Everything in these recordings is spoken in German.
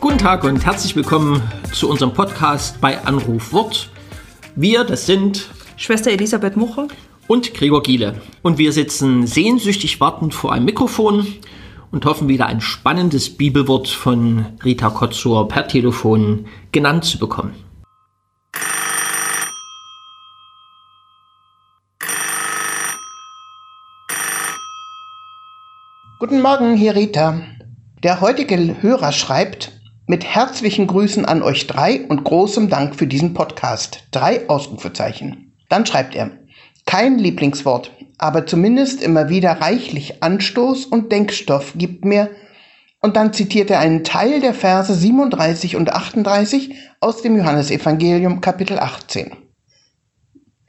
Guten Tag und herzlich willkommen zu unserem Podcast bei Anruf Wort. Wir, das sind Schwester Elisabeth Mucher und Gregor Giele. Und wir sitzen sehnsüchtig wartend vor einem Mikrofon und hoffen wieder ein spannendes Bibelwort von Rita Kotzur per Telefon genannt zu bekommen. Guten Morgen, hier Rita. Der heutige Hörer schreibt, mit herzlichen Grüßen an euch drei und großem Dank für diesen Podcast. Drei Ausrufezeichen. Dann schreibt er, kein Lieblingswort, aber zumindest immer wieder reichlich Anstoß und Denkstoff gibt mir, und dann zitiert er einen Teil der Verse 37 und 38 aus dem Johannesevangelium Kapitel 18.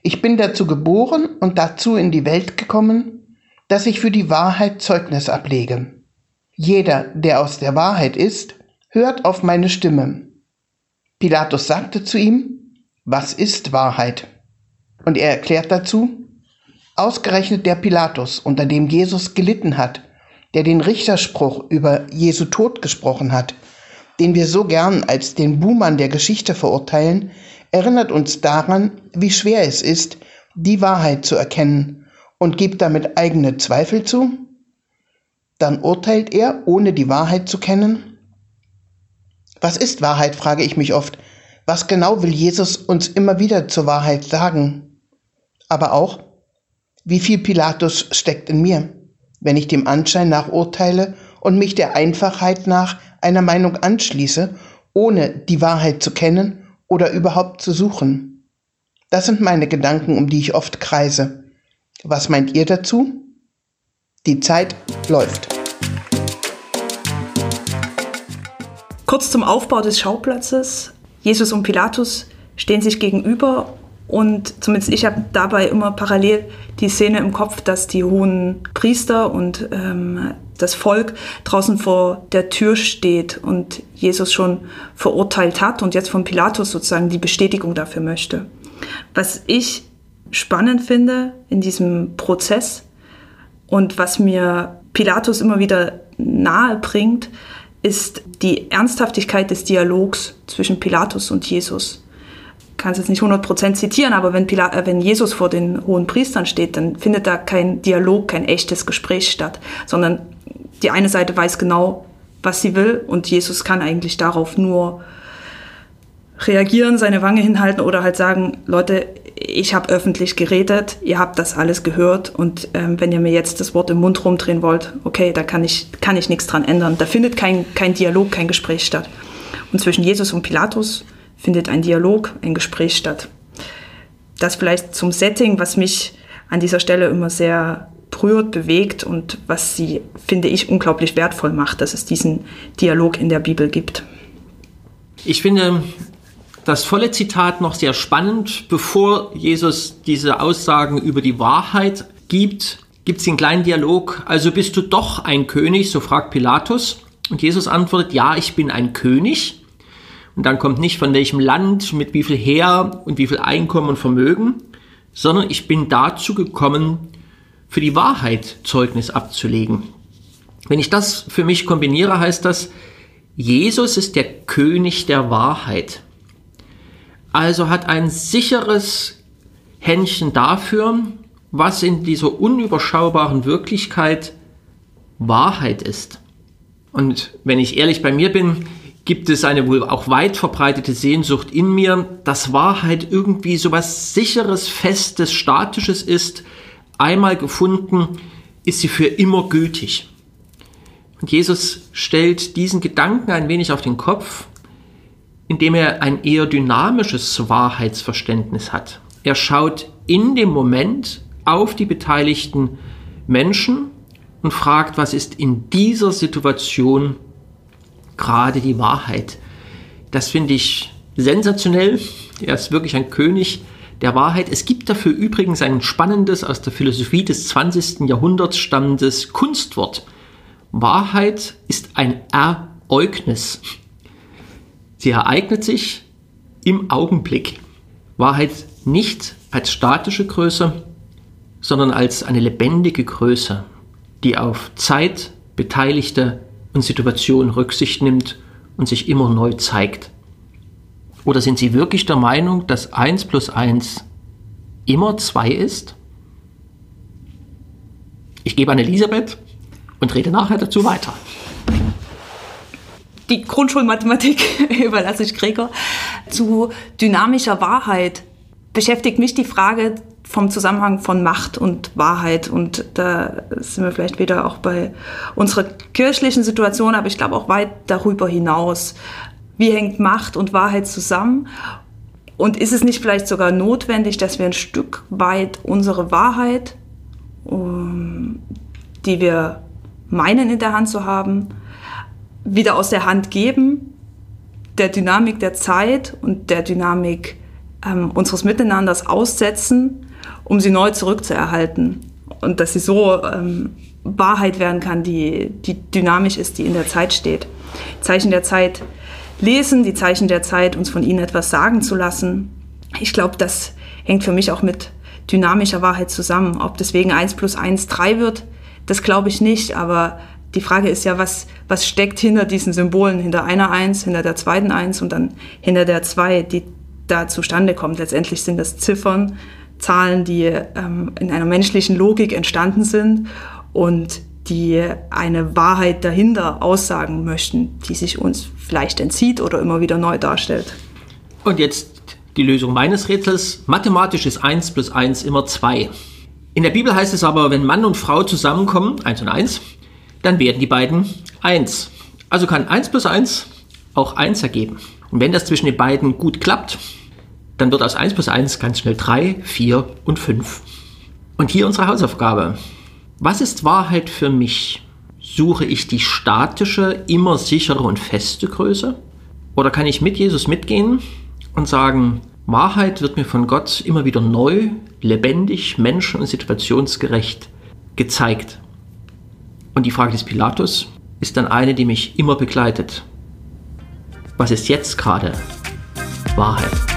Ich bin dazu geboren und dazu in die Welt gekommen, dass ich für die Wahrheit Zeugnis ablege. Jeder, der aus der Wahrheit ist, hört auf meine Stimme. Pilatus sagte zu ihm, was ist Wahrheit? Und er erklärt dazu, ausgerechnet der Pilatus, unter dem Jesus gelitten hat, der den Richterspruch über Jesu Tod gesprochen hat, den wir so gern als den Buhmann der Geschichte verurteilen, erinnert uns daran, wie schwer es ist, die Wahrheit zu erkennen und gibt damit eigene Zweifel zu? Dann urteilt er, ohne die Wahrheit zu kennen? Was ist Wahrheit, frage ich mich oft. Was genau will Jesus uns immer wieder zur Wahrheit sagen? aber auch, wie viel Pilatus steckt in mir, wenn ich dem Anschein nach urteile und mich der Einfachheit nach einer Meinung anschließe, ohne die Wahrheit zu kennen oder überhaupt zu suchen. Das sind meine Gedanken, um die ich oft kreise. Was meint ihr dazu? Die Zeit läuft. Kurz zum Aufbau des Schauplatzes. Jesus und Pilatus stehen sich gegenüber und zumindest ich habe dabei immer parallel die Szene im Kopf, dass die hohen Priester und ähm, das Volk draußen vor der Tür steht und Jesus schon verurteilt hat und jetzt von Pilatus sozusagen die Bestätigung dafür möchte. Was ich spannend finde in diesem Prozess. Und was mir Pilatus immer wieder nahe bringt, ist die Ernsthaftigkeit des Dialogs zwischen Pilatus und Jesus. Kann es jetzt nicht 100% zitieren, aber wenn, Pilat, äh, wenn Jesus vor den hohen Priestern steht, dann findet da kein Dialog, kein echtes Gespräch statt, sondern die eine Seite weiß genau, was sie will und Jesus kann eigentlich darauf nur reagieren, seine Wange hinhalten oder halt sagen, Leute, ich habe öffentlich geredet, ihr habt das alles gehört und ähm, wenn ihr mir jetzt das Wort im Mund rumdrehen wollt, okay, da kann ich, kann ich nichts dran ändern. Da findet kein, kein Dialog, kein Gespräch statt. Und zwischen Jesus und Pilatus findet ein Dialog, ein Gespräch statt. Das vielleicht zum Setting, was mich an dieser Stelle immer sehr berührt, bewegt und was sie, finde ich, unglaublich wertvoll macht, dass es diesen Dialog in der Bibel gibt. Ich finde das volle Zitat noch sehr spannend. Bevor Jesus diese Aussagen über die Wahrheit gibt, gibt es den kleinen Dialog. Also bist du doch ein König, so fragt Pilatus. Und Jesus antwortet, ja, ich bin ein König. Und dann kommt nicht von welchem Land, mit wie viel Heer und wie viel Einkommen und Vermögen, sondern ich bin dazu gekommen, für die Wahrheit Zeugnis abzulegen. Wenn ich das für mich kombiniere, heißt das, Jesus ist der König der Wahrheit. Also hat ein sicheres Händchen dafür, was in dieser unüberschaubaren Wirklichkeit Wahrheit ist. Und wenn ich ehrlich bei mir bin, gibt es eine wohl auch weit verbreitete Sehnsucht in mir, dass Wahrheit irgendwie so was sicheres, festes, statisches ist. Einmal gefunden, ist sie für immer gültig. Und Jesus stellt diesen Gedanken ein wenig auf den Kopf, indem er ein eher dynamisches Wahrheitsverständnis hat. Er schaut in dem Moment auf die beteiligten Menschen und fragt, was ist in dieser Situation gerade die Wahrheit. Das finde ich sensationell. Er ist wirklich ein König der Wahrheit. Es gibt dafür übrigens ein spannendes, aus der Philosophie des 20. Jahrhunderts stammendes Kunstwort. Wahrheit ist ein Ereignis. Sie ereignet sich im Augenblick. Wahrheit nicht als statische Größe, sondern als eine lebendige Größe, die auf Zeit, Beteiligte und Situation Rücksicht nimmt und sich immer neu zeigt. Oder sind Sie wirklich der Meinung, dass 1 plus 1 immer 2 ist? Ich gebe an Elisabeth und rede nachher dazu weiter. Die Grundschulmathematik überlasse ich Gregor. Zu dynamischer Wahrheit beschäftigt mich die Frage vom Zusammenhang von Macht und Wahrheit. Und da sind wir vielleicht wieder auch bei unserer kirchlichen Situation, aber ich glaube auch weit darüber hinaus. Wie hängt Macht und Wahrheit zusammen? Und ist es nicht vielleicht sogar notwendig, dass wir ein Stück weit unsere Wahrheit, um, die wir meinen in der Hand zu haben, wieder aus der Hand geben, der Dynamik der Zeit und der Dynamik ähm, unseres Miteinanders aussetzen, um sie neu zurückzuerhalten. Und dass sie so ähm, Wahrheit werden kann, die, die dynamisch ist, die in der Zeit steht. Zeichen der Zeit lesen, die Zeichen der Zeit, uns von ihnen etwas sagen zu lassen. Ich glaube, das hängt für mich auch mit dynamischer Wahrheit zusammen. Ob deswegen 1 plus 1 3 wird, das glaube ich nicht. Aber die Frage ist ja, was, was steckt hinter diesen Symbolen, hinter einer 1, hinter der zweiten 1 und dann hinter der 2, die da zustande kommt. Letztendlich sind das Ziffern, Zahlen, die ähm, in einer menschlichen Logik entstanden sind und die eine Wahrheit dahinter aussagen möchten, die sich uns vielleicht entzieht oder immer wieder neu darstellt. Und jetzt die Lösung meines Rätsels. Mathematisch ist 1 plus 1 immer 2. In der Bibel heißt es aber, wenn Mann und Frau zusammenkommen, 1 und 1, dann werden die beiden 1. Also kann 1 plus 1 auch 1 ergeben. Und wenn das zwischen den beiden gut klappt, dann wird aus 1 plus 1 ganz schnell 3, 4 und 5. Und hier unsere Hausaufgabe. Was ist Wahrheit für mich? Suche ich die statische, immer sichere und feste Größe? Oder kann ich mit Jesus mitgehen und sagen, Wahrheit wird mir von Gott immer wieder neu, lebendig, menschen- und situationsgerecht gezeigt? Und die Frage des Pilatus ist dann eine, die mich immer begleitet. Was ist jetzt gerade Wahrheit?